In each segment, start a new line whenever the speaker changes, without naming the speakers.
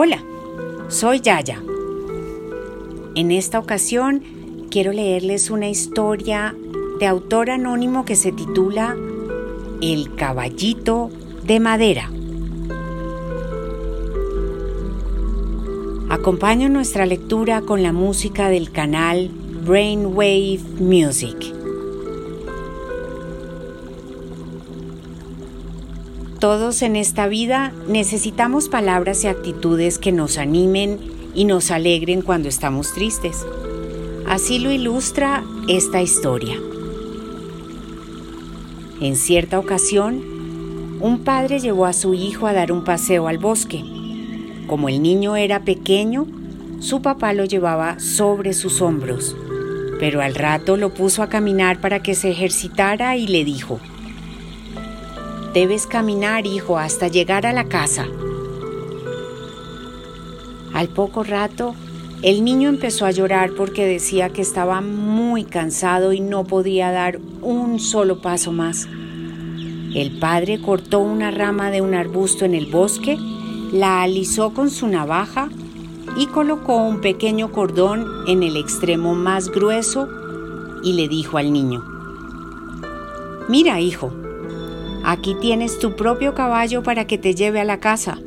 Hola, soy Yaya. En esta ocasión quiero leerles una historia de autor anónimo que se titula El caballito de madera. Acompaño nuestra lectura con la música del canal Brainwave Music. Todos en esta vida necesitamos palabras y actitudes que nos animen y nos alegren cuando estamos tristes. Así lo ilustra esta historia. En cierta ocasión, un padre llevó a su hijo a dar un paseo al bosque. Como el niño era pequeño, su papá lo llevaba sobre sus hombros, pero al rato lo puso a caminar para que se ejercitara y le dijo, Debes caminar, hijo, hasta llegar a la casa. Al poco rato, el niño empezó a llorar porque decía que estaba muy cansado y no podía dar un solo paso más. El padre cortó una rama de un arbusto en el bosque, la alisó con su navaja y colocó un pequeño cordón en el extremo más grueso y le dijo al niño, Mira, hijo, Aquí tienes tu propio caballo para que te lleve a la casa.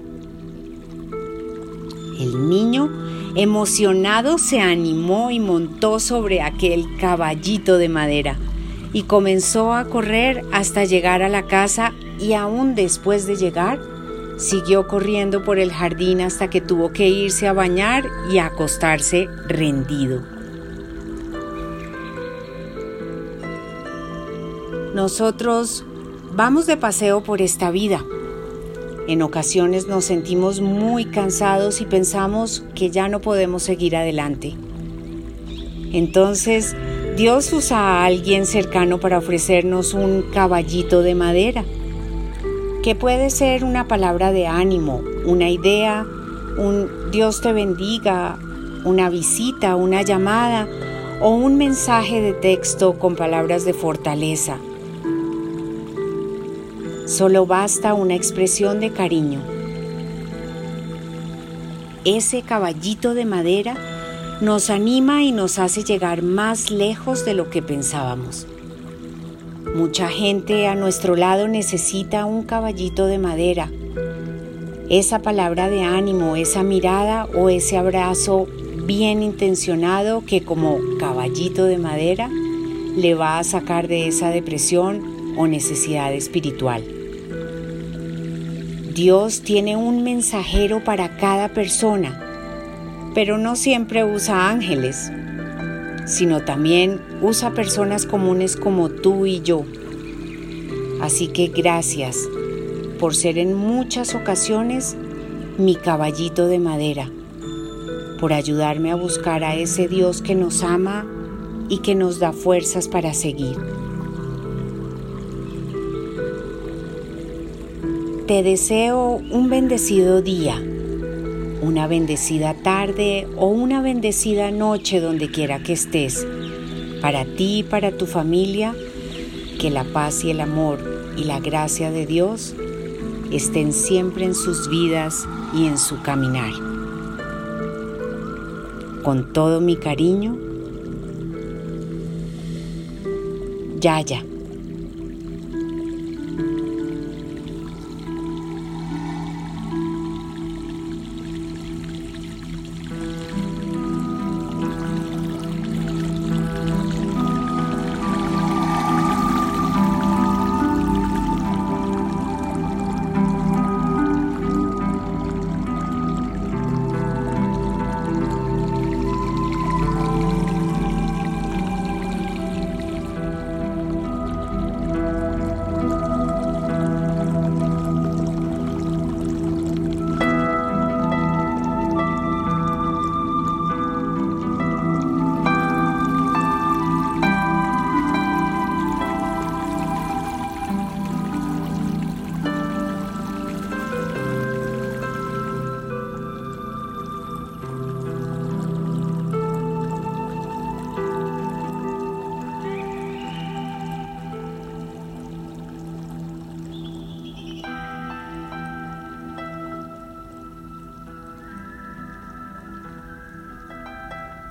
El niño, emocionado, se animó y montó sobre aquel caballito de madera y comenzó a correr hasta llegar a la casa y aún después de llegar, siguió corriendo por el jardín hasta que tuvo que irse a bañar y a acostarse rendido. Nosotros Vamos de paseo por esta vida. En ocasiones nos sentimos muy cansados y pensamos que ya no podemos seguir adelante. Entonces, Dios usa a alguien cercano para ofrecernos un caballito de madera, que puede ser una palabra de ánimo, una idea, un Dios te bendiga, una visita, una llamada o un mensaje de texto con palabras de fortaleza Solo basta una expresión de cariño. Ese caballito de madera nos anima y nos hace llegar más lejos de lo que pensábamos. Mucha gente a nuestro lado necesita un caballito de madera. Esa palabra de ánimo, esa mirada o ese abrazo bien intencionado que como caballito de madera le va a sacar de esa depresión o necesidad espiritual. Dios tiene un mensajero para cada persona, pero no siempre usa ángeles, sino también usa personas comunes como tú y yo. Así que gracias por ser en muchas ocasiones mi caballito de madera, por ayudarme a buscar a ese Dios que nos ama y que nos da fuerzas para seguir. Te deseo un bendecido día, una bendecida tarde o una bendecida noche donde quiera que estés. Para ti y para tu familia, que la paz y el amor y la gracia de Dios estén siempre en sus vidas y en su caminar. Con todo mi cariño, Yaya.